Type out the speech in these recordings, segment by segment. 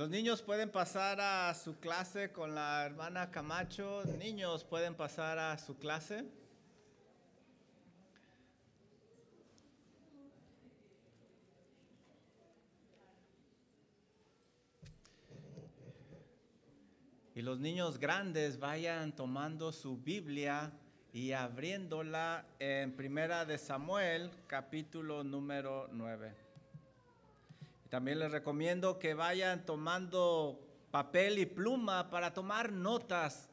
Los niños pueden pasar a su clase con la hermana Camacho. Niños pueden pasar a su clase. Y los niños grandes vayan tomando su Biblia y abriéndola en Primera de Samuel, capítulo número 9. También les recomiendo que vayan tomando papel y pluma para tomar notas.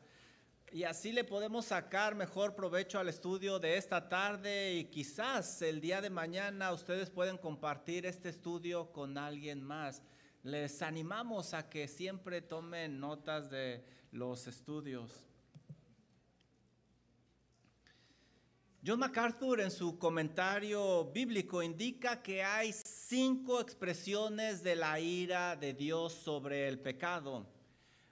Y así le podemos sacar mejor provecho al estudio de esta tarde y quizás el día de mañana ustedes pueden compartir este estudio con alguien más. Les animamos a que siempre tomen notas de los estudios. John MacArthur en su comentario bíblico indica que hay cinco expresiones de la ira de Dios sobre el pecado.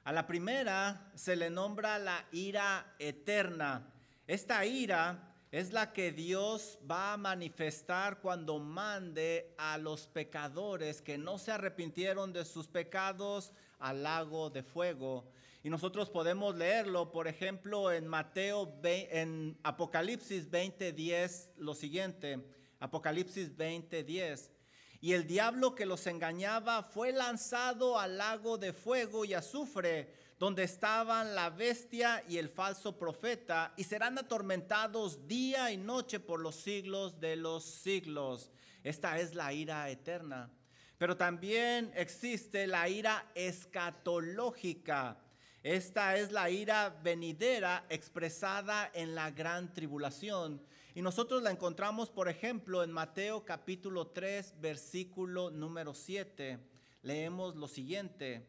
A la primera se le nombra la ira eterna. Esta ira es la que Dios va a manifestar cuando mande a los pecadores que no se arrepintieron de sus pecados al lago de fuego. Y nosotros podemos leerlo, por ejemplo, en Mateo, en Apocalipsis 20:10, lo siguiente, Apocalipsis 20:10. Y el diablo que los engañaba fue lanzado al lago de fuego y azufre, donde estaban la bestia y el falso profeta, y serán atormentados día y noche por los siglos de los siglos. Esta es la ira eterna. Pero también existe la ira escatológica esta es la ira venidera expresada en la gran tribulación. Y nosotros la encontramos, por ejemplo, en Mateo capítulo 3, versículo número 7. Leemos lo siguiente.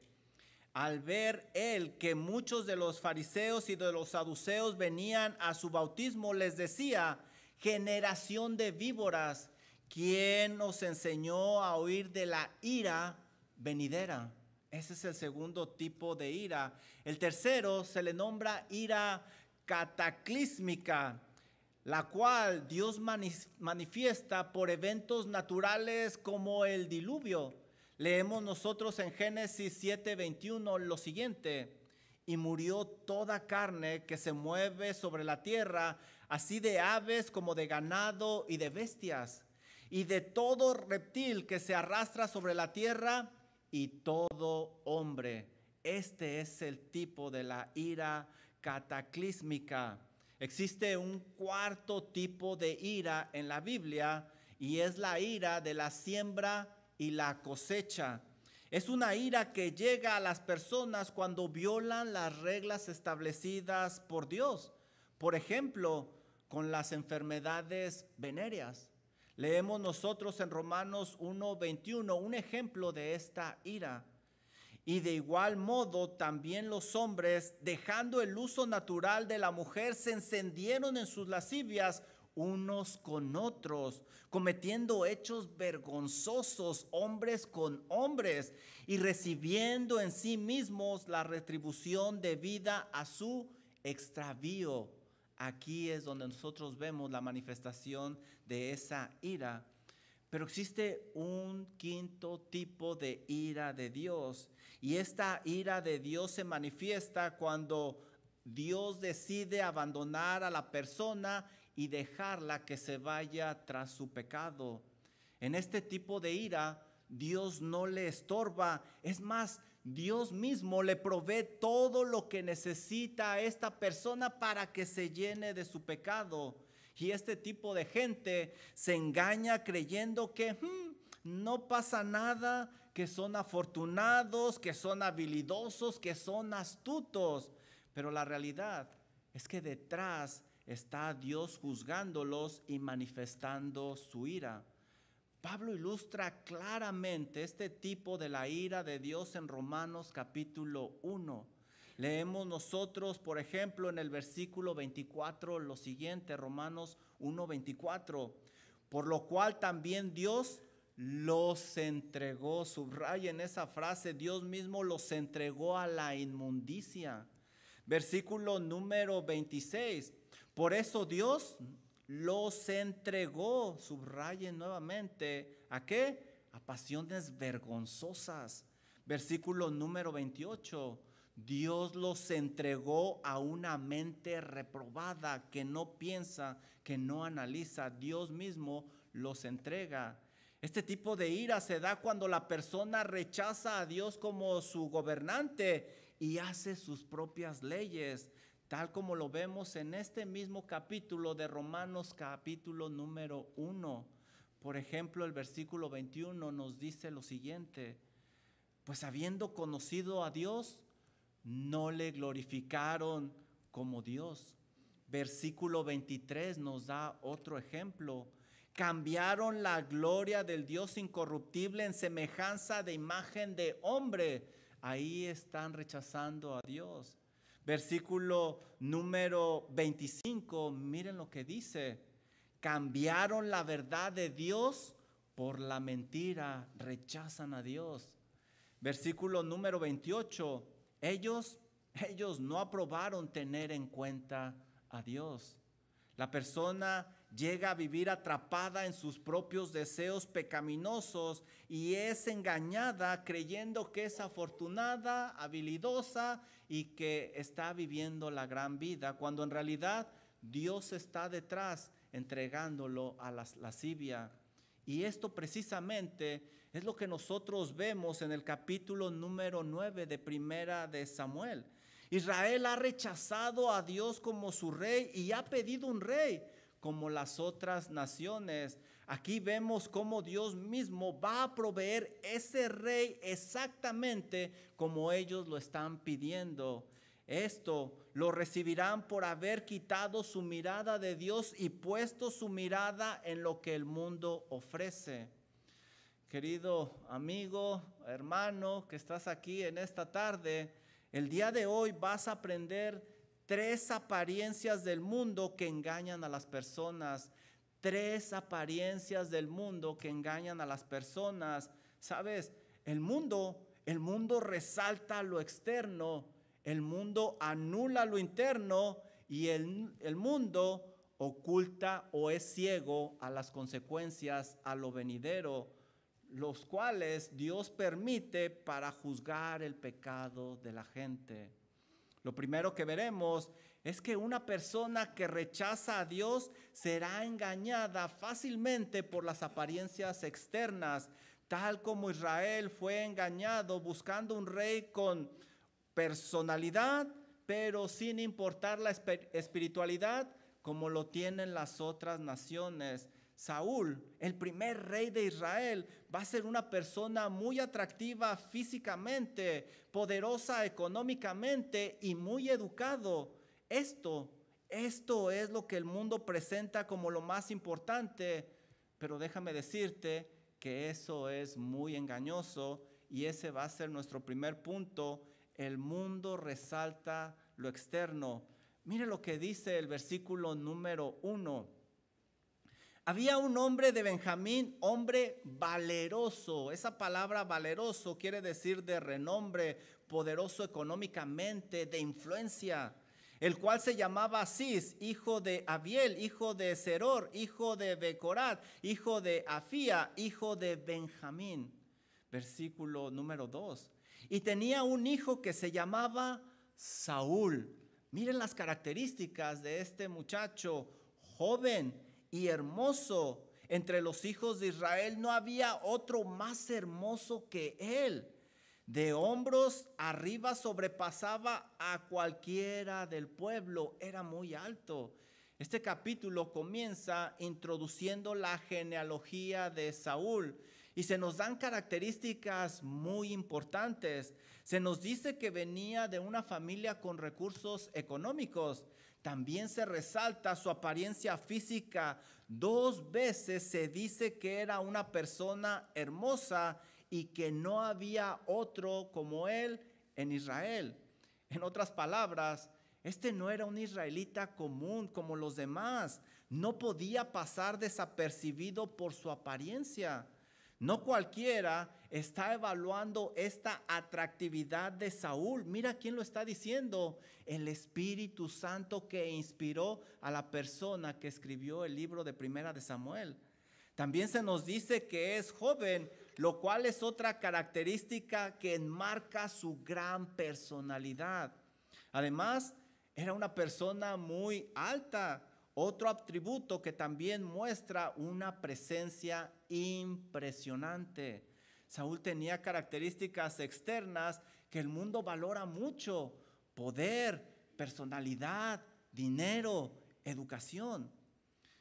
Al ver él que muchos de los fariseos y de los saduceos venían a su bautismo, les decía, generación de víboras, ¿quién os enseñó a oír de la ira venidera? Ese es el segundo tipo de ira. El tercero se le nombra ira cataclísmica, la cual Dios manifiesta por eventos naturales como el diluvio. Leemos nosotros en Génesis 7:21 lo siguiente, y murió toda carne que se mueve sobre la tierra, así de aves como de ganado y de bestias, y de todo reptil que se arrastra sobre la tierra, y todo hombre. Este es el tipo de la ira cataclísmica. Existe un cuarto tipo de ira en la Biblia y es la ira de la siembra y la cosecha. Es una ira que llega a las personas cuando violan las reglas establecidas por Dios. Por ejemplo, con las enfermedades venéreas. Leemos nosotros en Romanos 1:21 un ejemplo de esta ira. Y de igual modo también los hombres, dejando el uso natural de la mujer, se encendieron en sus lascivias unos con otros, cometiendo hechos vergonzosos hombres con hombres y recibiendo en sí mismos la retribución debida a su extravío. Aquí es donde nosotros vemos la manifestación de esa ira. Pero existe un quinto tipo de ira de Dios. Y esta ira de Dios se manifiesta cuando Dios decide abandonar a la persona y dejarla que se vaya tras su pecado. En este tipo de ira, Dios no le estorba. Es más, Dios mismo le provee todo lo que necesita a esta persona para que se llene de su pecado. Y este tipo de gente se engaña creyendo que hmm, no pasa nada, que son afortunados, que son habilidosos, que son astutos. Pero la realidad es que detrás está Dios juzgándolos y manifestando su ira. Pablo ilustra claramente este tipo de la ira de Dios en Romanos capítulo 1. Leemos nosotros, por ejemplo, en el versículo 24 lo siguiente, Romanos 1:24, por lo cual también Dios los entregó, subraya en esa frase, Dios mismo los entregó a la inmundicia. Versículo número 26, por eso Dios los entregó, subrayen nuevamente, ¿a qué? A pasiones vergonzosas Versículo número 28. Dios los entregó a una mente reprobada que no piensa, que no analiza. Dios mismo los entrega. Este tipo de ira se da cuando la persona rechaza a Dios como su gobernante y hace sus propias leyes, tal como lo vemos en este mismo capítulo de Romanos capítulo número 1. Por ejemplo, el versículo 21 nos dice lo siguiente, pues habiendo conocido a Dios, no le glorificaron como Dios. Versículo 23 nos da otro ejemplo. Cambiaron la gloria del Dios incorruptible en semejanza de imagen de hombre. Ahí están rechazando a Dios. Versículo número 25, miren lo que dice. Cambiaron la verdad de Dios por la mentira, rechazan a Dios. Versículo número 28, ellos, ellos no aprobaron tener en cuenta a Dios. La persona llega a vivir atrapada en sus propios deseos pecaminosos y es engañada creyendo que es afortunada, habilidosa y que está viviendo la gran vida, cuando en realidad Dios está detrás entregándolo a la lascivia. Y esto precisamente es lo que nosotros vemos en el capítulo número 9 de Primera de Samuel. Israel ha rechazado a Dios como su rey y ha pedido un rey como las otras naciones. Aquí vemos cómo Dios mismo va a proveer ese rey exactamente como ellos lo están pidiendo. Esto lo recibirán por haber quitado su mirada de Dios y puesto su mirada en lo que el mundo ofrece. Querido amigo, hermano que estás aquí en esta tarde, el día de hoy vas a aprender tres apariencias del mundo que engañan a las personas. Tres apariencias del mundo que engañan a las personas. Sabes, el mundo, el mundo resalta lo externo, el mundo anula lo interno y el, el mundo oculta o es ciego a las consecuencias, a lo venidero, los cuales Dios permite para juzgar el pecado de la gente. Lo primero que veremos es que una persona que rechaza a Dios será engañada fácilmente por las apariencias externas, tal como Israel fue engañado buscando un rey con personalidad, pero sin importar la espiritualidad, como lo tienen las otras naciones. Saúl, el primer rey de Israel, va a ser una persona muy atractiva físicamente, poderosa económicamente y muy educado. Esto, esto es lo que el mundo presenta como lo más importante, pero déjame decirte que eso es muy engañoso y ese va a ser nuestro primer punto. El mundo resalta lo externo. Mire lo que dice el versículo número uno. Había un hombre de Benjamín, hombre valeroso. Esa palabra valeroso quiere decir de renombre, poderoso económicamente, de influencia, el cual se llamaba Cis, hijo de Abiel, hijo de Seror, hijo de Becorat, hijo de Afía, hijo de Benjamín. Versículo número 2. Y tenía un hijo que se llamaba Saúl. Miren las características de este muchacho joven y hermoso. Entre los hijos de Israel no había otro más hermoso que él. De hombros arriba sobrepasaba a cualquiera del pueblo. Era muy alto. Este capítulo comienza introduciendo la genealogía de Saúl y se nos dan características muy importantes. Se nos dice que venía de una familia con recursos económicos. También se resalta su apariencia física. Dos veces se dice que era una persona hermosa y que no había otro como él en Israel. En otras palabras, este no era un israelita común como los demás. No podía pasar desapercibido por su apariencia. No cualquiera está evaluando esta atractividad de Saúl. Mira quién lo está diciendo. El Espíritu Santo que inspiró a la persona que escribió el libro de Primera de Samuel. También se nos dice que es joven, lo cual es otra característica que enmarca su gran personalidad. Además, era una persona muy alta, otro atributo que también muestra una presencia impresionante. Saúl tenía características externas que el mundo valora mucho, poder, personalidad, dinero, educación.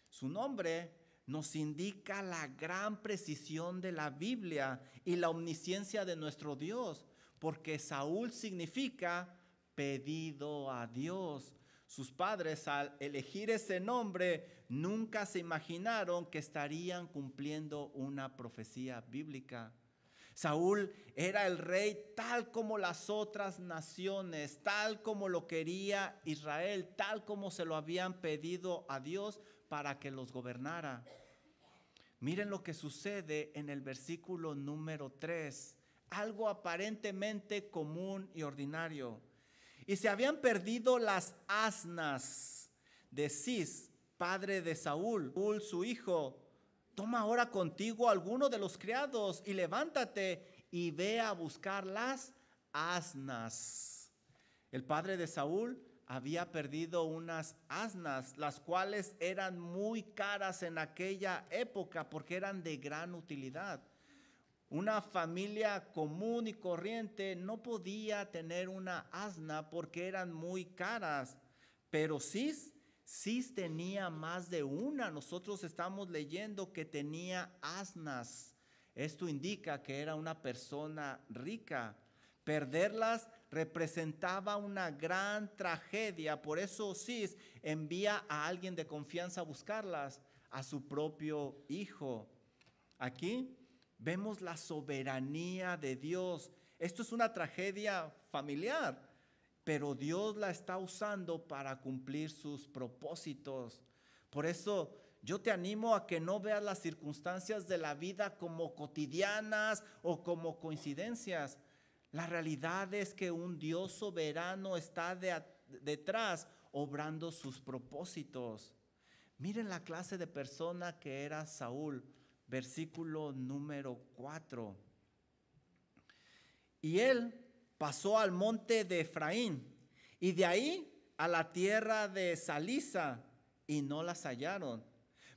Su nombre nos indica la gran precisión de la Biblia y la omnisciencia de nuestro Dios, porque Saúl significa pedido a Dios. Sus padres al elegir ese nombre nunca se imaginaron que estarían cumpliendo una profecía bíblica. Saúl era el rey tal como las otras naciones, tal como lo quería Israel, tal como se lo habían pedido a Dios para que los gobernara. Miren lo que sucede en el versículo número 3, algo aparentemente común y ordinario. Y se habían perdido las asnas de Cis, padre de Saúl, Saúl su hijo, toma ahora contigo alguno de los criados y levántate y ve a buscar las asnas. El padre de Saúl había perdido unas asnas, las cuales eran muy caras en aquella época porque eran de gran utilidad. Una familia común y corriente no podía tener una asna porque eran muy caras, pero sí Cis tenía más de una. Nosotros estamos leyendo que tenía asnas. Esto indica que era una persona rica. Perderlas representaba una gran tragedia. Por eso Cis envía a alguien de confianza a buscarlas, a su propio hijo. Aquí vemos la soberanía de Dios. Esto es una tragedia familiar pero Dios la está usando para cumplir sus propósitos. Por eso yo te animo a que no veas las circunstancias de la vida como cotidianas o como coincidencias. La realidad es que un Dios soberano está detrás obrando sus propósitos. Miren la clase de persona que era Saúl, versículo número 4. Y él pasó al monte de Efraín y de ahí a la tierra de Salisa y no las hallaron.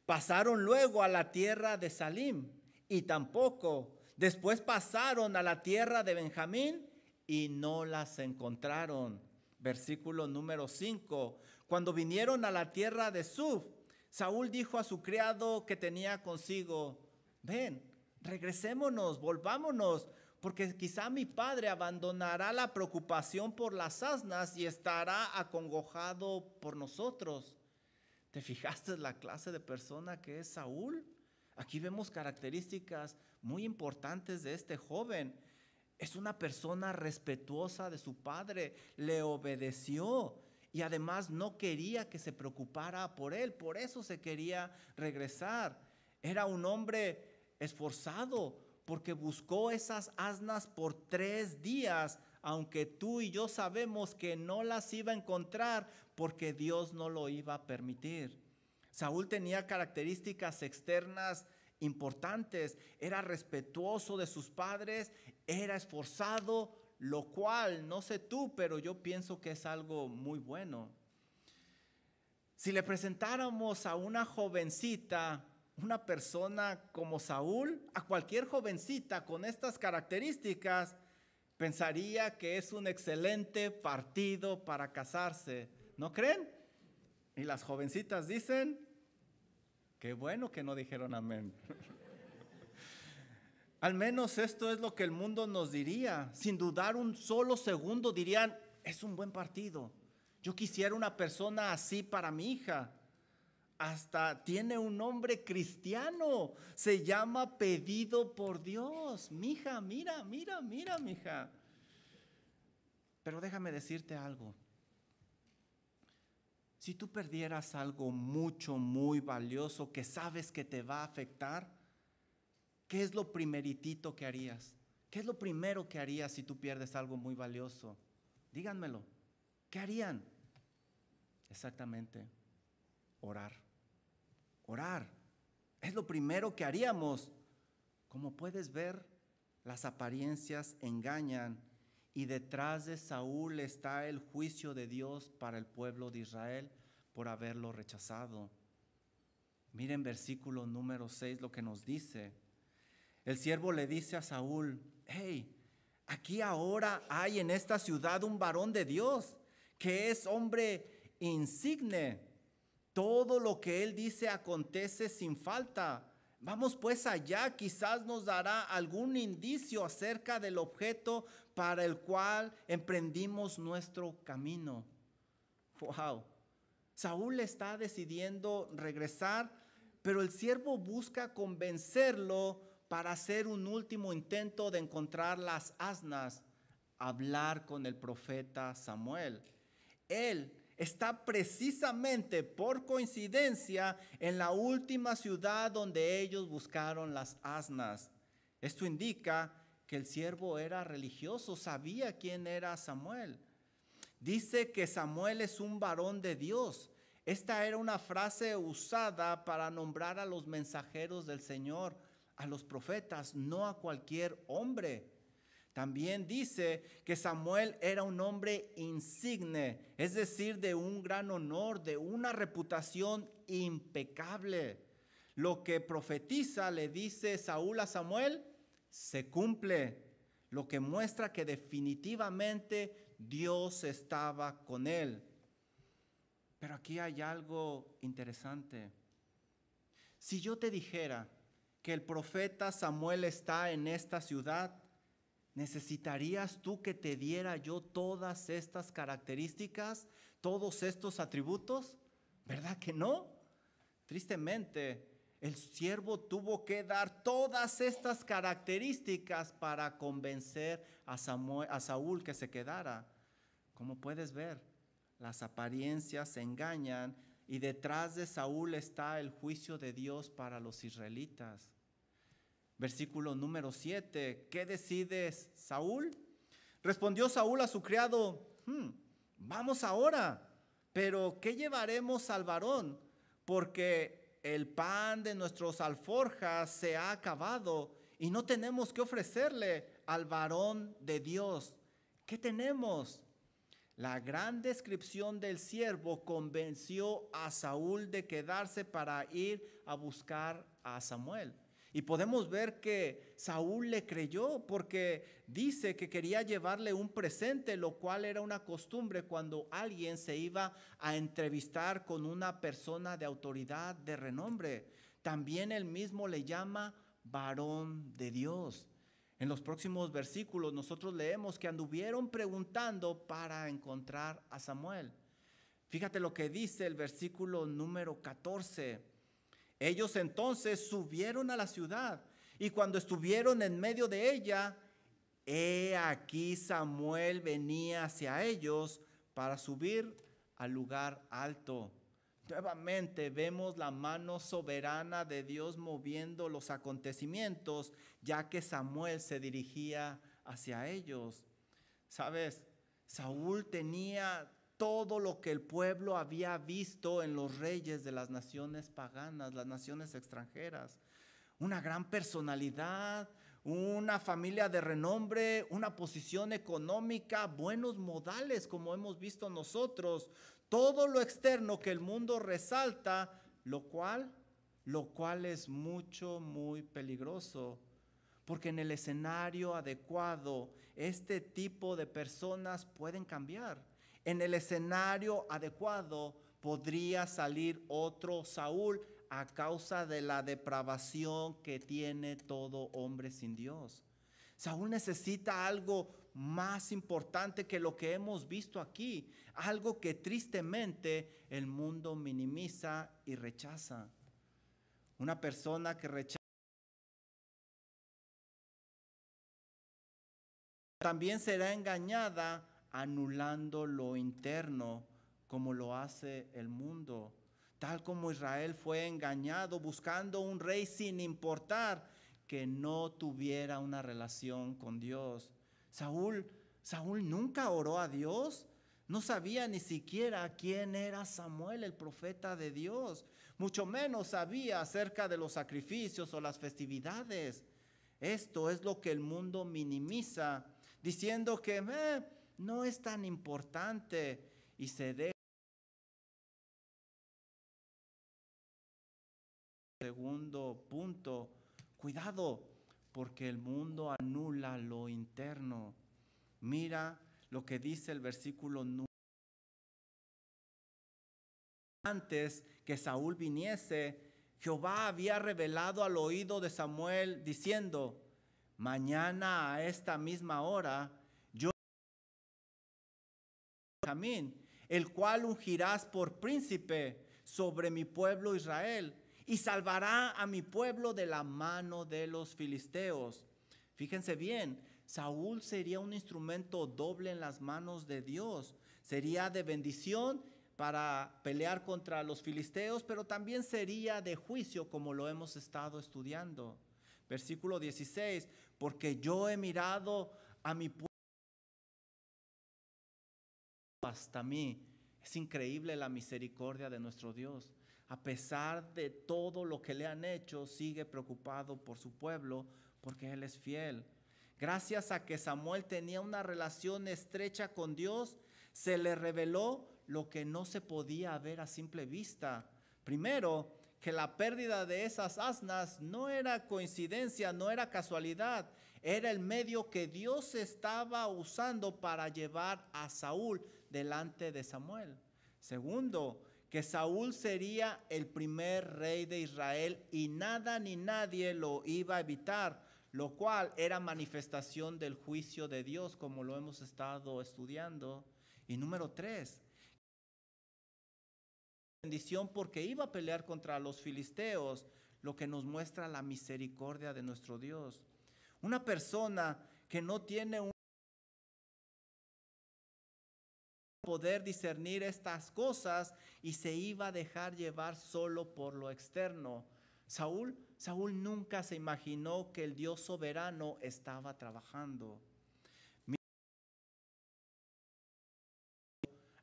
Pasaron luego a la tierra de Salim y tampoco. Después pasaron a la tierra de Benjamín y no las encontraron. Versículo número 5. Cuando vinieron a la tierra de Suf, Saúl dijo a su criado que tenía consigo, ven, regresémonos, volvámonos, porque quizá mi padre abandonará la preocupación por las asnas y estará acongojado por nosotros. ¿Te fijaste la clase de persona que es Saúl? Aquí vemos características muy importantes de este joven. Es una persona respetuosa de su padre, le obedeció y además no quería que se preocupara por él, por eso se quería regresar. Era un hombre esforzado, porque buscó esas asnas por tres días, aunque tú y yo sabemos que no las iba a encontrar porque Dios no lo iba a permitir. Saúl tenía características externas importantes, era respetuoso de sus padres, era esforzado, lo cual, no sé tú, pero yo pienso que es algo muy bueno. Si le presentáramos a una jovencita una persona como Saúl, a cualquier jovencita con estas características, pensaría que es un excelente partido para casarse. ¿No creen? Y las jovencitas dicen, qué bueno que no dijeron amén. Al menos esto es lo que el mundo nos diría. Sin dudar un solo segundo dirían, es un buen partido. Yo quisiera una persona así para mi hija hasta tiene un nombre cristiano. Se llama pedido por Dios. Mija, mira, mira, mira, mija. Pero déjame decirte algo. Si tú perdieras algo mucho, muy valioso que sabes que te va a afectar, ¿qué es lo primeritito que harías? ¿Qué es lo primero que harías si tú pierdes algo muy valioso? Díganmelo. ¿Qué harían? Exactamente, orar orar. Es lo primero que haríamos. Como puedes ver, las apariencias engañan y detrás de Saúl está el juicio de Dios para el pueblo de Israel por haberlo rechazado. Miren versículo número 6 lo que nos dice. El siervo le dice a Saúl, hey, aquí ahora hay en esta ciudad un varón de Dios que es hombre insigne. Todo lo que él dice acontece sin falta. Vamos pues allá, quizás nos dará algún indicio acerca del objeto para el cual emprendimos nuestro camino. Wow. Saúl está decidiendo regresar, pero el siervo busca convencerlo para hacer un último intento de encontrar las asnas, hablar con el profeta Samuel. Él está precisamente por coincidencia en la última ciudad donde ellos buscaron las asnas. Esto indica que el siervo era religioso, sabía quién era Samuel. Dice que Samuel es un varón de Dios. Esta era una frase usada para nombrar a los mensajeros del Señor, a los profetas, no a cualquier hombre. También dice que Samuel era un hombre insigne, es decir, de un gran honor, de una reputación impecable. Lo que profetiza, le dice Saúl a Samuel, se cumple, lo que muestra que definitivamente Dios estaba con él. Pero aquí hay algo interesante. Si yo te dijera que el profeta Samuel está en esta ciudad, ¿Necesitarías tú que te diera yo todas estas características, todos estos atributos? ¿Verdad que no? Tristemente, el siervo tuvo que dar todas estas características para convencer a, a Saúl que se quedara. Como puedes ver, las apariencias engañan y detrás de Saúl está el juicio de Dios para los israelitas. Versículo número 7. ¿Qué decides, Saúl? Respondió Saúl a su criado, hmm, vamos ahora, pero ¿qué llevaremos al varón? Porque el pan de nuestros alforjas se ha acabado y no tenemos que ofrecerle al varón de Dios. ¿Qué tenemos? La gran descripción del siervo convenció a Saúl de quedarse para ir a buscar a Samuel. Y podemos ver que Saúl le creyó porque dice que quería llevarle un presente, lo cual era una costumbre cuando alguien se iba a entrevistar con una persona de autoridad, de renombre. También él mismo le llama varón de Dios. En los próximos versículos nosotros leemos que anduvieron preguntando para encontrar a Samuel. Fíjate lo que dice el versículo número 14. Ellos entonces subieron a la ciudad y cuando estuvieron en medio de ella, he aquí Samuel venía hacia ellos para subir al lugar alto. Nuevamente vemos la mano soberana de Dios moviendo los acontecimientos, ya que Samuel se dirigía hacia ellos. Sabes, Saúl tenía todo lo que el pueblo había visto en los reyes de las naciones paganas, las naciones extranjeras. Una gran personalidad, una familia de renombre, una posición económica, buenos modales como hemos visto nosotros, todo lo externo que el mundo resalta, lo cual, lo cual es mucho, muy peligroso, porque en el escenario adecuado este tipo de personas pueden cambiar en el escenario adecuado podría salir otro Saúl a causa de la depravación que tiene todo hombre sin Dios. Saúl necesita algo más importante que lo que hemos visto aquí, algo que tristemente el mundo minimiza y rechaza. Una persona que rechaza también será engañada anulando lo interno como lo hace el mundo. Tal como Israel fue engañado buscando un rey sin importar que no tuviera una relación con Dios. Saúl, Saúl nunca oró a Dios. No sabía ni siquiera quién era Samuel, el profeta de Dios. Mucho menos sabía acerca de los sacrificios o las festividades. Esto es lo que el mundo minimiza, diciendo que eh, no es tan importante y se deja. Segundo punto, cuidado, porque el mundo anula lo interno. Mira lo que dice el versículo 9. Antes que Saúl viniese, Jehová había revelado al oído de Samuel diciendo, mañana a esta misma hora yo el cual ungirás por príncipe sobre mi pueblo Israel y salvará a mi pueblo de la mano de los filisteos. Fíjense bien, Saúl sería un instrumento doble en las manos de Dios. Sería de bendición para pelear contra los filisteos, pero también sería de juicio como lo hemos estado estudiando. Versículo 16, porque yo he mirado a mi pueblo hasta mí. Es increíble la misericordia de nuestro Dios. A pesar de todo lo que le han hecho, sigue preocupado por su pueblo porque Él es fiel. Gracias a que Samuel tenía una relación estrecha con Dios, se le reveló lo que no se podía ver a simple vista. Primero, que la pérdida de esas asnas no era coincidencia, no era casualidad, era el medio que Dios estaba usando para llevar a Saúl delante de Samuel. Segundo, que Saúl sería el primer rey de Israel y nada ni nadie lo iba a evitar, lo cual era manifestación del juicio de Dios, como lo hemos estado estudiando. Y número tres, bendición porque iba a pelear contra los filisteos, lo que nos muestra la misericordia de nuestro Dios. Una persona que no tiene un poder discernir estas cosas y se iba a dejar llevar solo por lo externo. Saúl, Saúl nunca se imaginó que el Dios soberano estaba trabajando.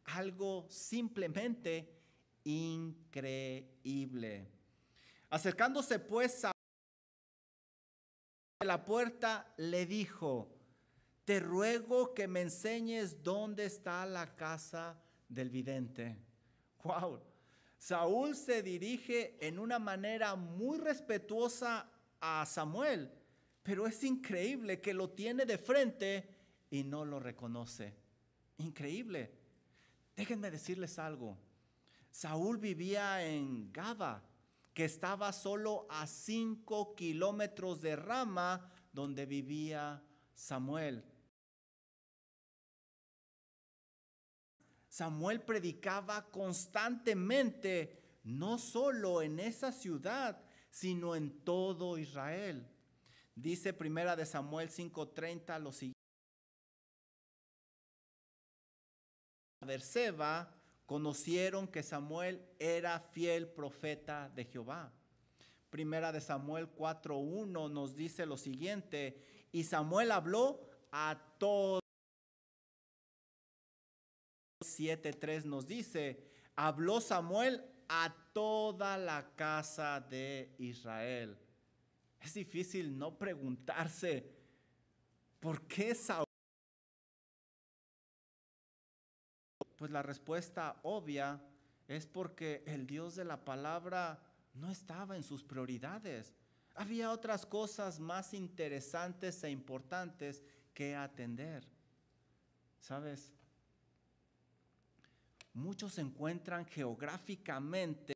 Algo simplemente increíble. Acercándose pues a la puerta, le dijo, te ruego que me enseñes dónde está la casa del vidente. Wow. Saúl se dirige en una manera muy respetuosa a Samuel, pero es increíble que lo tiene de frente y no lo reconoce. Increíble. Déjenme decirles algo. Saúl vivía en Gaba, que estaba solo a cinco kilómetros de Rama, donde vivía Samuel. Samuel predicaba constantemente, no solo en esa ciudad, sino en todo Israel. Dice primera de Samuel 5:30 lo siguiente. Berseba conocieron que Samuel era fiel profeta de Jehová. Primera de Samuel 4:1 nos dice lo siguiente, y Samuel habló a todos 7.3 nos dice, habló Samuel a toda la casa de Israel. Es difícil no preguntarse, ¿por qué Saúl? Pues la respuesta obvia es porque el Dios de la palabra no estaba en sus prioridades. Había otras cosas más interesantes e importantes que atender. ¿Sabes? Muchos se encuentran geográficamente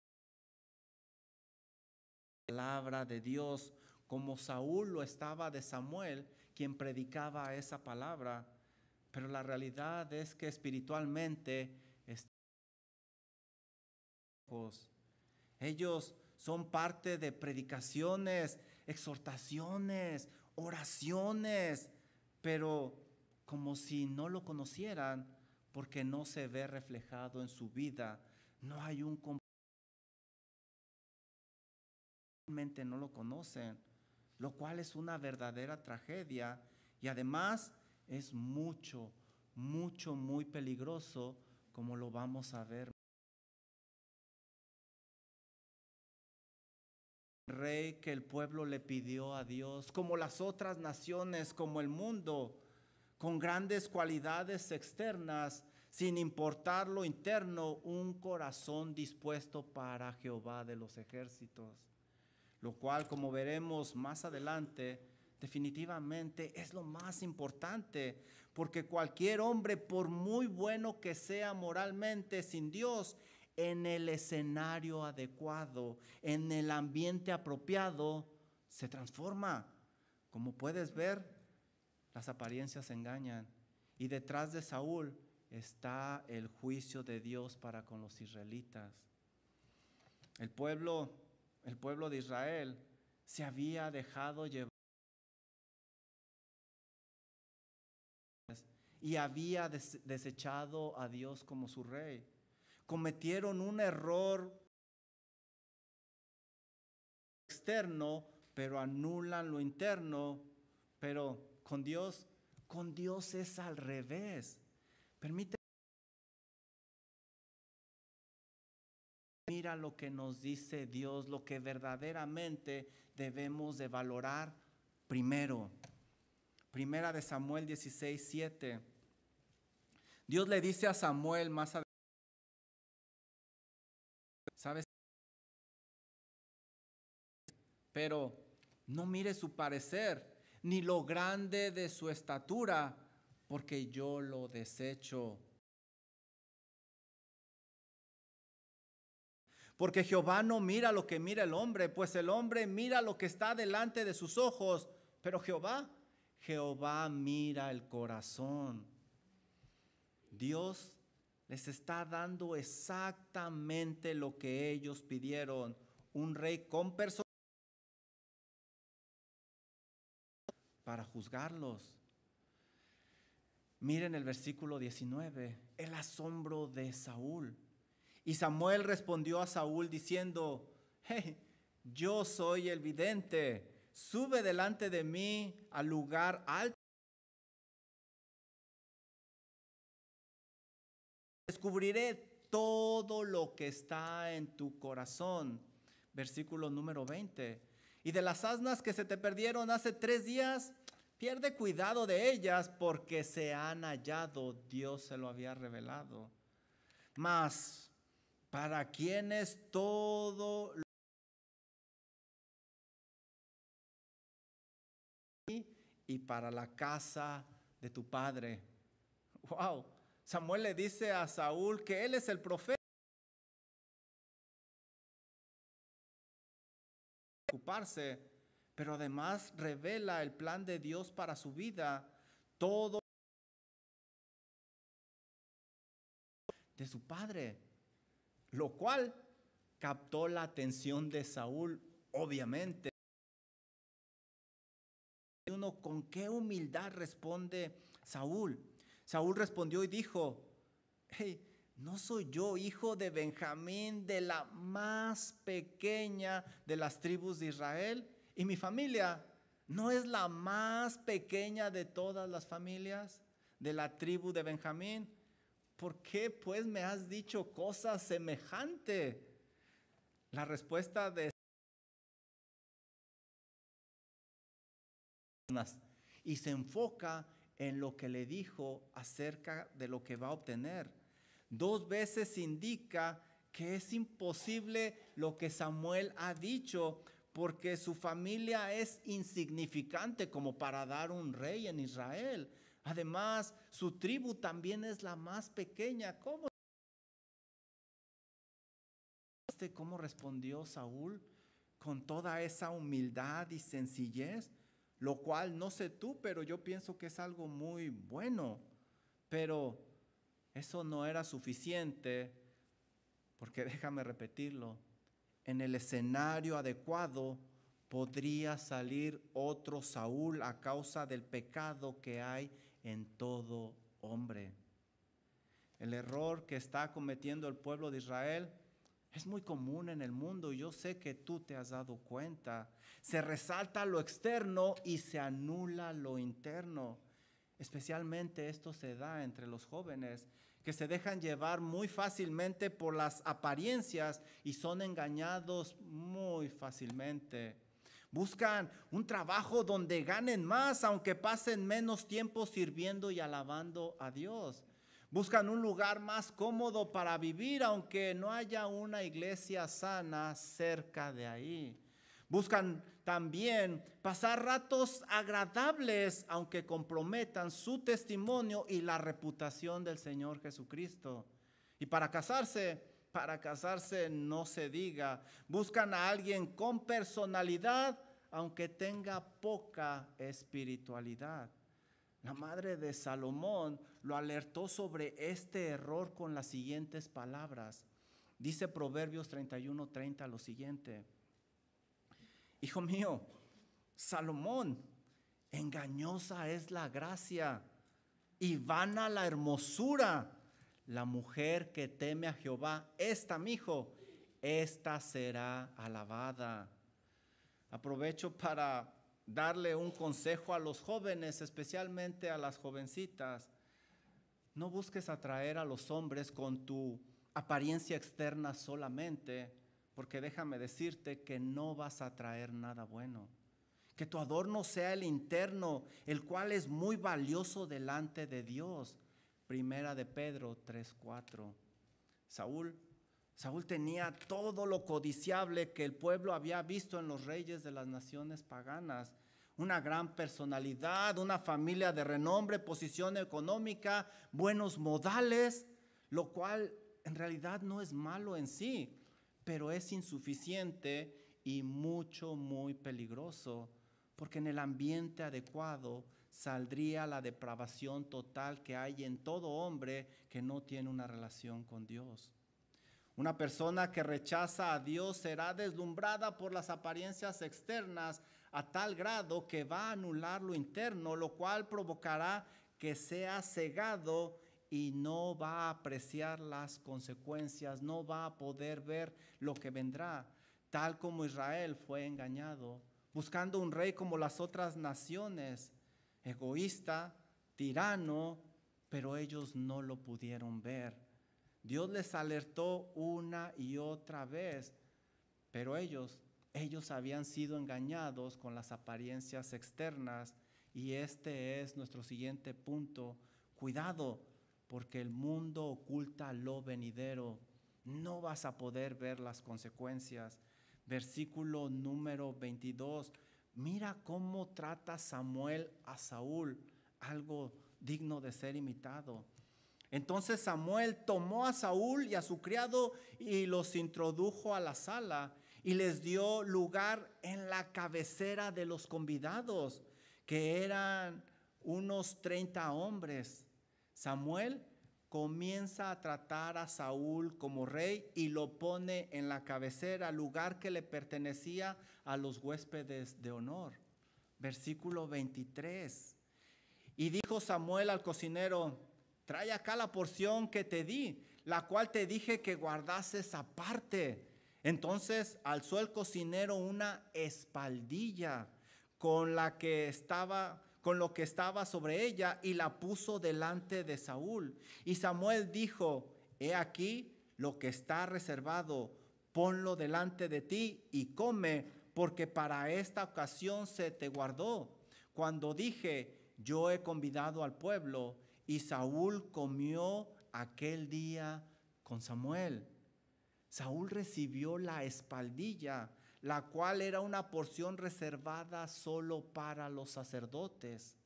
la palabra de Dios, como Saúl lo estaba de Samuel, quien predicaba esa palabra, pero la realidad es que espiritualmente ellos son parte de predicaciones, exhortaciones, oraciones, pero como si no lo conocieran, porque no se ve reflejado en su vida. No hay un realmente no lo conocen, lo cual es una verdadera tragedia. Y además es mucho, mucho, muy peligroso como lo vamos a ver. Rey que el pueblo le pidió a Dios, como las otras naciones, como el mundo, con grandes cualidades externas, sin importar lo interno, un corazón dispuesto para Jehová de los ejércitos, lo cual, como veremos más adelante, definitivamente es lo más importante, porque cualquier hombre, por muy bueno que sea moralmente sin Dios, en el escenario adecuado, en el ambiente apropiado, se transforma. Como puedes ver, las apariencias engañan. Y detrás de Saúl está el juicio de Dios para con los israelitas. El pueblo, el pueblo de Israel se había dejado llevar y había desechado a Dios como su rey cometieron un error externo, pero anulan lo interno. Pero con Dios, con Dios es al revés. Permite. Mira lo que nos dice Dios, lo que verdaderamente debemos de valorar primero. Primera de Samuel 16, 7. Dios le dice a Samuel más adelante. ¿Sabes? Pero no mire su parecer, ni lo grande de su estatura, porque yo lo desecho. Porque Jehová no mira lo que mira el hombre, pues el hombre mira lo que está delante de sus ojos, pero Jehová, Jehová mira el corazón. Dios les está dando exactamente lo que ellos pidieron, un rey con personas para juzgarlos. Miren el versículo 19, el asombro de Saúl. Y Samuel respondió a Saúl diciendo, hey, yo soy el vidente, sube delante de mí al lugar alto descubriré todo lo que está en tu corazón. Versículo número 20. Y de las asnas que se te perdieron hace tres días, pierde cuidado de ellas porque se han hallado. Dios se lo había revelado. Mas, para quienes todo y para la casa de tu padre. Wow. Samuel le dice a Saúl que él es el profeta. ocuparse, pero además revela el plan de Dios para su vida, todo de su padre, lo cual captó la atención de Saúl, obviamente. Uno, con qué humildad responde Saúl. Saúl respondió y dijo, hey, ¿no soy yo hijo de Benjamín, de la más pequeña de las tribus de Israel? Y mi familia no es la más pequeña de todas las familias de la tribu de Benjamín. ¿Por qué pues me has dicho cosas semejantes? La respuesta de y se enfoca en lo que le dijo acerca de lo que va a obtener. Dos veces indica que es imposible lo que Samuel ha dicho porque su familia es insignificante como para dar un rey en Israel. Además, su tribu también es la más pequeña. ¿Cómo? ¿Cómo respondió Saúl con toda esa humildad y sencillez? lo cual no sé tú, pero yo pienso que es algo muy bueno. Pero eso no era suficiente, porque déjame repetirlo, en el escenario adecuado podría salir otro Saúl a causa del pecado que hay en todo hombre. El error que está cometiendo el pueblo de Israel es muy común en el mundo, yo sé que tú te has dado cuenta. Se resalta lo externo y se anula lo interno. Especialmente esto se da entre los jóvenes que se dejan llevar muy fácilmente por las apariencias y son engañados muy fácilmente. Buscan un trabajo donde ganen más, aunque pasen menos tiempo sirviendo y alabando a Dios. Buscan un lugar más cómodo para vivir, aunque no haya una iglesia sana cerca de ahí. Buscan también pasar ratos agradables, aunque comprometan su testimonio y la reputación del Señor Jesucristo. Y para casarse, para casarse no se diga. Buscan a alguien con personalidad, aunque tenga poca espiritualidad. La madre de Salomón lo alertó sobre este error con las siguientes palabras. Dice Proverbios 31:30 lo siguiente. Hijo mío, Salomón, engañosa es la gracia y vana la hermosura. La mujer que teme a Jehová, esta mi hijo, esta será alabada. Aprovecho para darle un consejo a los jóvenes, especialmente a las jovencitas. No busques atraer a los hombres con tu apariencia externa solamente porque déjame decirte que no vas a traer nada bueno. Que tu adorno sea el interno, el cual es muy valioso delante de Dios. Primera de Pedro 3:4. Saúl Saúl tenía todo lo codiciable que el pueblo había visto en los reyes de las naciones paganas. Una gran personalidad, una familia de renombre, posición económica, buenos modales, lo cual en realidad no es malo en sí pero es insuficiente y mucho, muy peligroso, porque en el ambiente adecuado saldría la depravación total que hay en todo hombre que no tiene una relación con Dios. Una persona que rechaza a Dios será deslumbrada por las apariencias externas a tal grado que va a anular lo interno, lo cual provocará que sea cegado y no va a apreciar las consecuencias, no va a poder ver lo que vendrá, tal como Israel fue engañado, buscando un rey como las otras naciones, egoísta, tirano, pero ellos no lo pudieron ver. Dios les alertó una y otra vez, pero ellos, ellos habían sido engañados con las apariencias externas y este es nuestro siguiente punto. Cuidado, porque el mundo oculta lo venidero. No vas a poder ver las consecuencias. Versículo número 22. Mira cómo trata Samuel a Saúl, algo digno de ser imitado. Entonces Samuel tomó a Saúl y a su criado y los introdujo a la sala y les dio lugar en la cabecera de los convidados, que eran unos 30 hombres. Samuel comienza a tratar a Saúl como rey y lo pone en la cabecera, lugar que le pertenecía a los huéspedes de honor. Versículo 23. Y dijo Samuel al cocinero, trae acá la porción que te di, la cual te dije que guardases aparte. Entonces alzó el cocinero una espaldilla con la que estaba con lo que estaba sobre ella y la puso delante de Saúl. Y Samuel dijo, he aquí lo que está reservado, ponlo delante de ti y come, porque para esta ocasión se te guardó. Cuando dije, yo he convidado al pueblo, y Saúl comió aquel día con Samuel. Saúl recibió la espaldilla la cual era una porción reservada solo para los sacerdotes.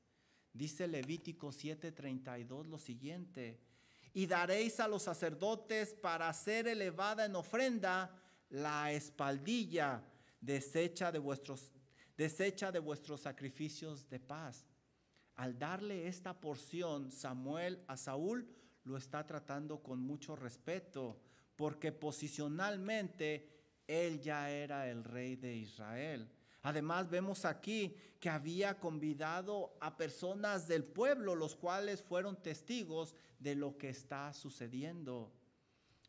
Dice Levítico 7:32 lo siguiente, y daréis a los sacerdotes para ser elevada en ofrenda la espaldilla desecha de vuestros, desecha de vuestros sacrificios de paz. Al darle esta porción, Samuel a Saúl lo está tratando con mucho respeto, porque posicionalmente él ya era el rey de Israel. Además vemos aquí que había convidado a personas del pueblo, los cuales fueron testigos de lo que está sucediendo.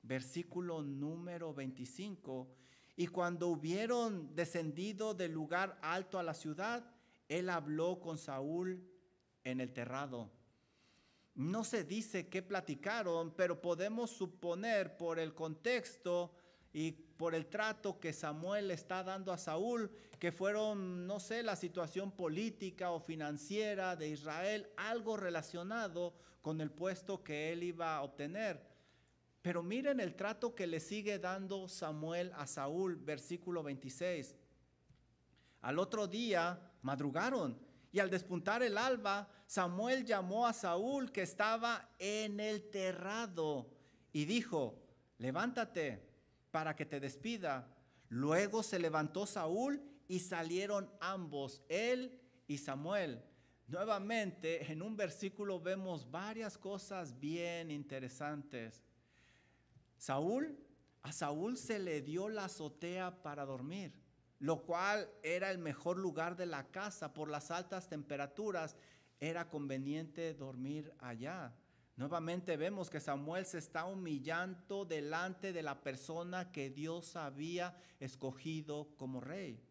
Versículo número 25. Y cuando hubieron descendido del lugar alto a la ciudad, él habló con Saúl en el terrado. No se dice qué platicaron, pero podemos suponer por el contexto y por el trato que Samuel está dando a Saúl, que fueron, no sé, la situación política o financiera de Israel, algo relacionado con el puesto que él iba a obtener. Pero miren el trato que le sigue dando Samuel a Saúl, versículo 26. Al otro día madrugaron y al despuntar el alba, Samuel llamó a Saúl que estaba en el terrado y dijo, levántate para que te despida. Luego se levantó Saúl y salieron ambos, él y Samuel. Nuevamente, en un versículo vemos varias cosas bien interesantes. Saúl, a Saúl se le dio la azotea para dormir lo cual era el mejor lugar de la casa por las altas temperaturas. Era conveniente dormir allá. Nuevamente vemos que Samuel se está humillando delante de la persona que Dios había escogido como rey.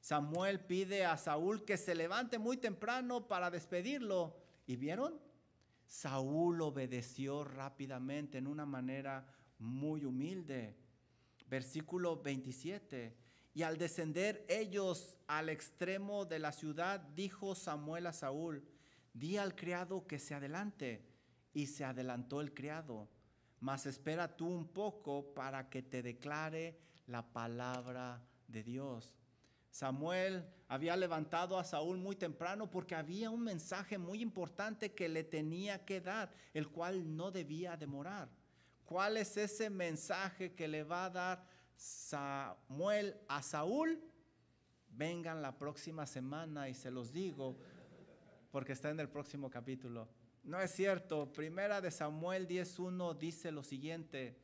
Samuel pide a Saúl que se levante muy temprano para despedirlo. ¿Y vieron? Saúl obedeció rápidamente en una manera muy humilde. Versículo 27. Y al descender ellos al extremo de la ciudad, dijo Samuel a Saúl, di al criado que se adelante. Y se adelantó el criado, mas espera tú un poco para que te declare la palabra de Dios. Samuel había levantado a Saúl muy temprano porque había un mensaje muy importante que le tenía que dar, el cual no debía demorar. ¿Cuál es ese mensaje que le va a dar Samuel a Saúl, vengan la próxima semana y se los digo, porque está en el próximo capítulo. No es cierto. Primera de Samuel 10.1 dice lo siguiente.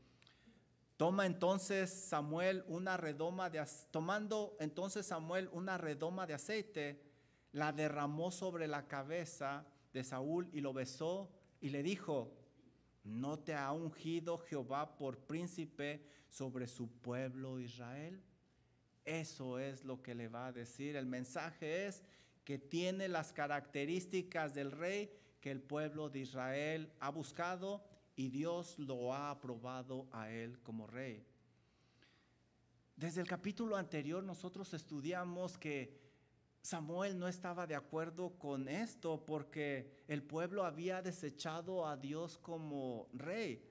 Toma entonces Samuel una redoma de tomando entonces Samuel una redoma de aceite, la derramó sobre la cabeza de Saúl y lo besó y le dijo: ¿No te ha ungido Jehová por príncipe sobre su pueblo Israel? Eso es lo que le va a decir. El mensaje es que tiene las características del rey que el pueblo de Israel ha buscado y Dios lo ha aprobado a él como rey. Desde el capítulo anterior nosotros estudiamos que Samuel no estaba de acuerdo con esto porque el pueblo había desechado a Dios como rey.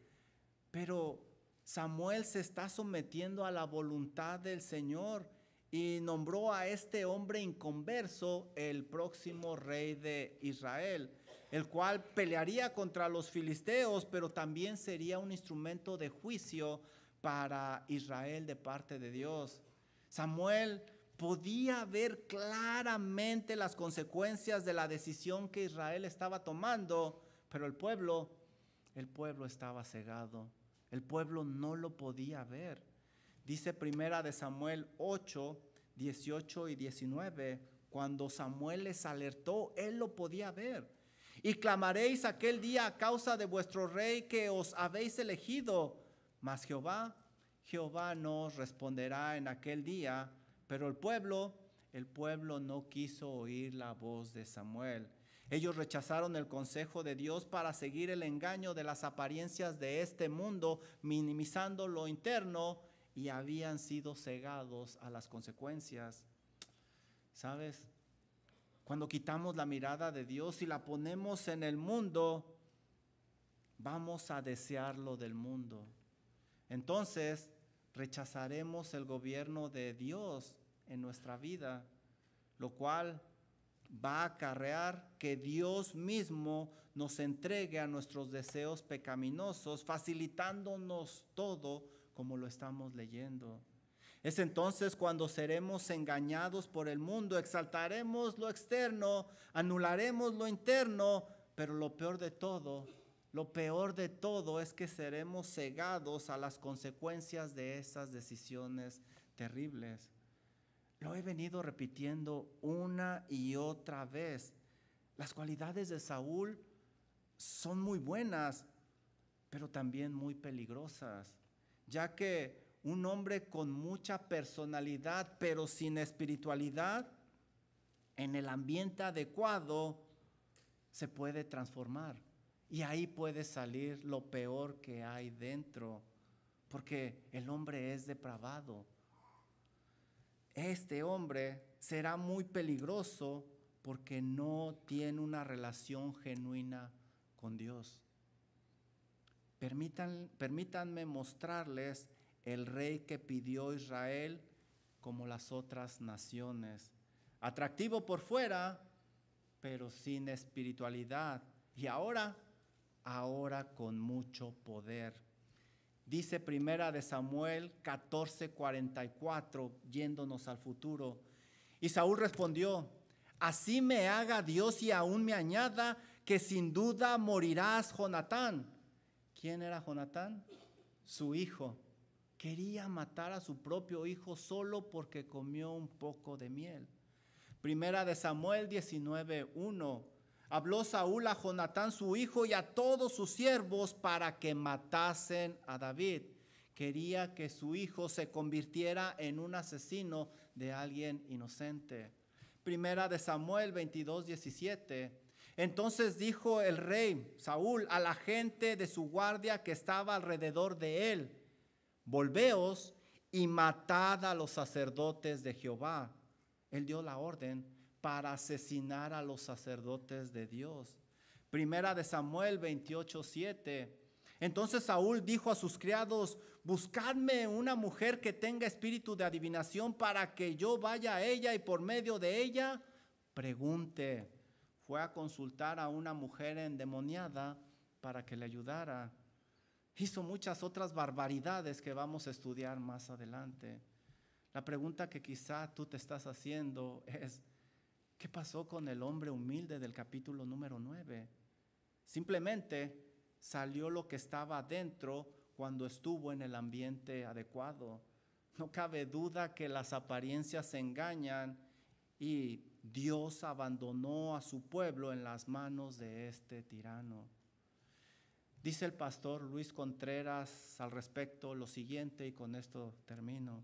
Pero Samuel se está sometiendo a la voluntad del Señor y nombró a este hombre inconverso el próximo rey de Israel, el cual pelearía contra los filisteos, pero también sería un instrumento de juicio para Israel de parte de Dios. Samuel podía ver claramente las consecuencias de la decisión que Israel estaba tomando, pero el pueblo, el pueblo estaba cegado. El pueblo no lo podía ver. Dice primera de Samuel 8, 18 y 19, cuando Samuel les alertó, él lo podía ver. Y clamaréis aquel día a causa de vuestro rey que os habéis elegido. Mas Jehová, Jehová nos responderá en aquel día pero el pueblo, el pueblo no quiso oír la voz de Samuel. Ellos rechazaron el consejo de Dios para seguir el engaño de las apariencias de este mundo, minimizando lo interno y habían sido cegados a las consecuencias. ¿Sabes? Cuando quitamos la mirada de Dios y la ponemos en el mundo, vamos a desear lo del mundo. Entonces, rechazaremos el gobierno de Dios en nuestra vida, lo cual va a acarrear que Dios mismo nos entregue a nuestros deseos pecaminosos, facilitándonos todo como lo estamos leyendo. Es entonces cuando seremos engañados por el mundo, exaltaremos lo externo, anularemos lo interno, pero lo peor de todo lo peor de todo es que seremos cegados a las consecuencias de esas decisiones terribles. Lo he venido repitiendo una y otra vez. Las cualidades de Saúl son muy buenas, pero también muy peligrosas, ya que un hombre con mucha personalidad, pero sin espiritualidad, en el ambiente adecuado, se puede transformar. Y ahí puede salir lo peor que hay dentro, porque el hombre es depravado. Este hombre será muy peligroso porque no tiene una relación genuina con Dios. Permítanme mostrarles el rey que pidió Israel como las otras naciones. Atractivo por fuera, pero sin espiritualidad. Y ahora, ahora con mucho poder. Dice primera de Samuel 14:44, yéndonos al futuro. Y Saúl respondió, así me haga Dios y aún me añada que sin duda morirás, Jonatán. ¿Quién era Jonatán? Su hijo. Quería matar a su propio hijo solo porque comió un poco de miel. Primera de Samuel 19:1. Habló Saúl a Jonatán su hijo y a todos sus siervos para que matasen a David. Quería que su hijo se convirtiera en un asesino de alguien inocente. Primera de Samuel 22:17. Entonces dijo el rey Saúl a la gente de su guardia que estaba alrededor de él, volveos y matad a los sacerdotes de Jehová. Él dio la orden para asesinar a los sacerdotes de Dios. Primera de Samuel 28:7. Entonces Saúl dijo a sus criados, buscadme una mujer que tenga espíritu de adivinación para que yo vaya a ella y por medio de ella pregunte. Fue a consultar a una mujer endemoniada para que le ayudara. Hizo muchas otras barbaridades que vamos a estudiar más adelante. La pregunta que quizá tú te estás haciendo es, ¿qué pasó con el hombre humilde del capítulo número 9? Simplemente salió lo que estaba dentro cuando estuvo en el ambiente adecuado. No cabe duda que las apariencias engañan y Dios abandonó a su pueblo en las manos de este tirano. Dice el pastor Luis Contreras al respecto lo siguiente y con esto termino.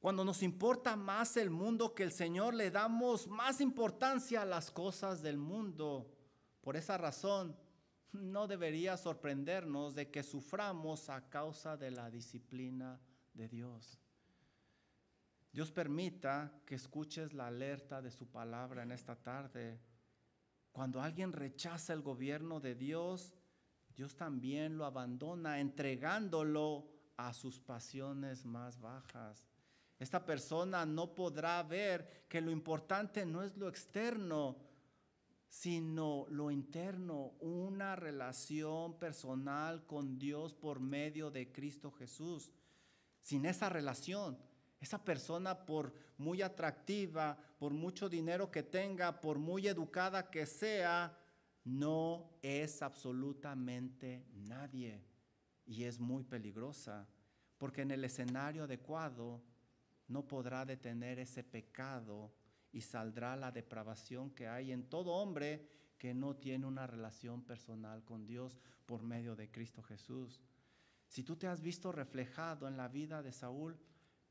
Cuando nos importa más el mundo que el Señor, le damos más importancia a las cosas del mundo. Por esa razón, no debería sorprendernos de que suframos a causa de la disciplina de Dios. Dios permita que escuches la alerta de su palabra en esta tarde. Cuando alguien rechaza el gobierno de Dios, Dios también lo abandona, entregándolo a sus pasiones más bajas. Esta persona no podrá ver que lo importante no es lo externo, sino lo interno, una relación personal con Dios por medio de Cristo Jesús. Sin esa relación, esa persona por muy atractiva, por mucho dinero que tenga, por muy educada que sea, no es absolutamente nadie y es muy peligrosa, porque en el escenario adecuado no podrá detener ese pecado y saldrá la depravación que hay en todo hombre que no tiene una relación personal con Dios por medio de Cristo Jesús. Si tú te has visto reflejado en la vida de Saúl,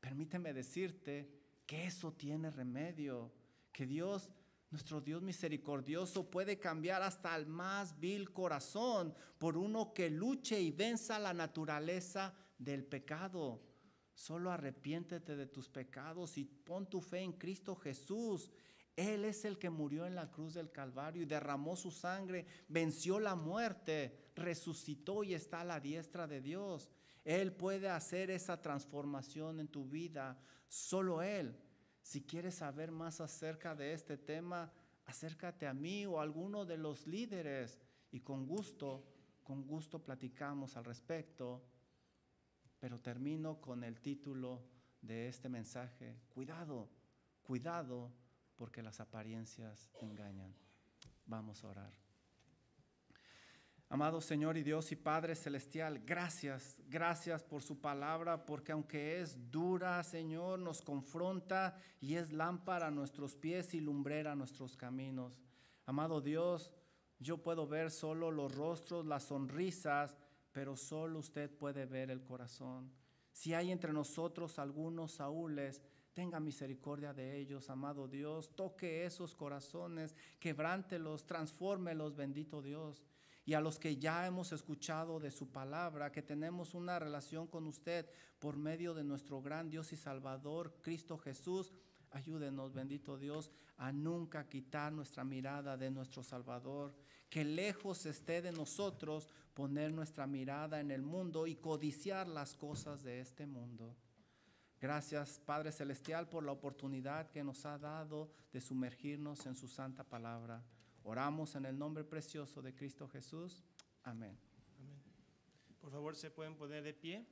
permíteme decirte que eso tiene remedio, que Dios, nuestro Dios misericordioso, puede cambiar hasta el más vil corazón por uno que luche y venza la naturaleza del pecado. Solo arrepiéntete de tus pecados y pon tu fe en Cristo Jesús. Él es el que murió en la cruz del Calvario y derramó su sangre, venció la muerte, resucitó y está a la diestra de Dios. Él puede hacer esa transformación en tu vida, solo Él. Si quieres saber más acerca de este tema, acércate a mí o a alguno de los líderes y con gusto, con gusto platicamos al respecto pero termino con el título de este mensaje. Cuidado, cuidado, porque las apariencias engañan. Vamos a orar. Amado Señor y Dios y Padre Celestial, gracias, gracias por su palabra, porque aunque es dura, Señor, nos confronta y es lámpara a nuestros pies y lumbrera a nuestros caminos. Amado Dios, yo puedo ver solo los rostros, las sonrisas, pero solo usted puede ver el corazón. Si hay entre nosotros algunos Saúles, Tenga misericordia de ellos, amado Dios. Toque esos corazones, quebrántelos, transfórmelos, bendito Dios. Y a los que ya hemos escuchado de su palabra, que tenemos una relación con usted por medio de nuestro gran Dios y Salvador, Cristo Jesús, ayúdenos, bendito Dios, a nunca quitar nuestra mirada de nuestro Salvador. Que lejos esté de nosotros poner nuestra mirada en el mundo y codiciar las cosas de este mundo. Gracias, Padre Celestial, por la oportunidad que nos ha dado de sumergirnos en su santa palabra. Oramos en el nombre precioso de Cristo Jesús. Amén. Amén. Por favor, se pueden poner de pie.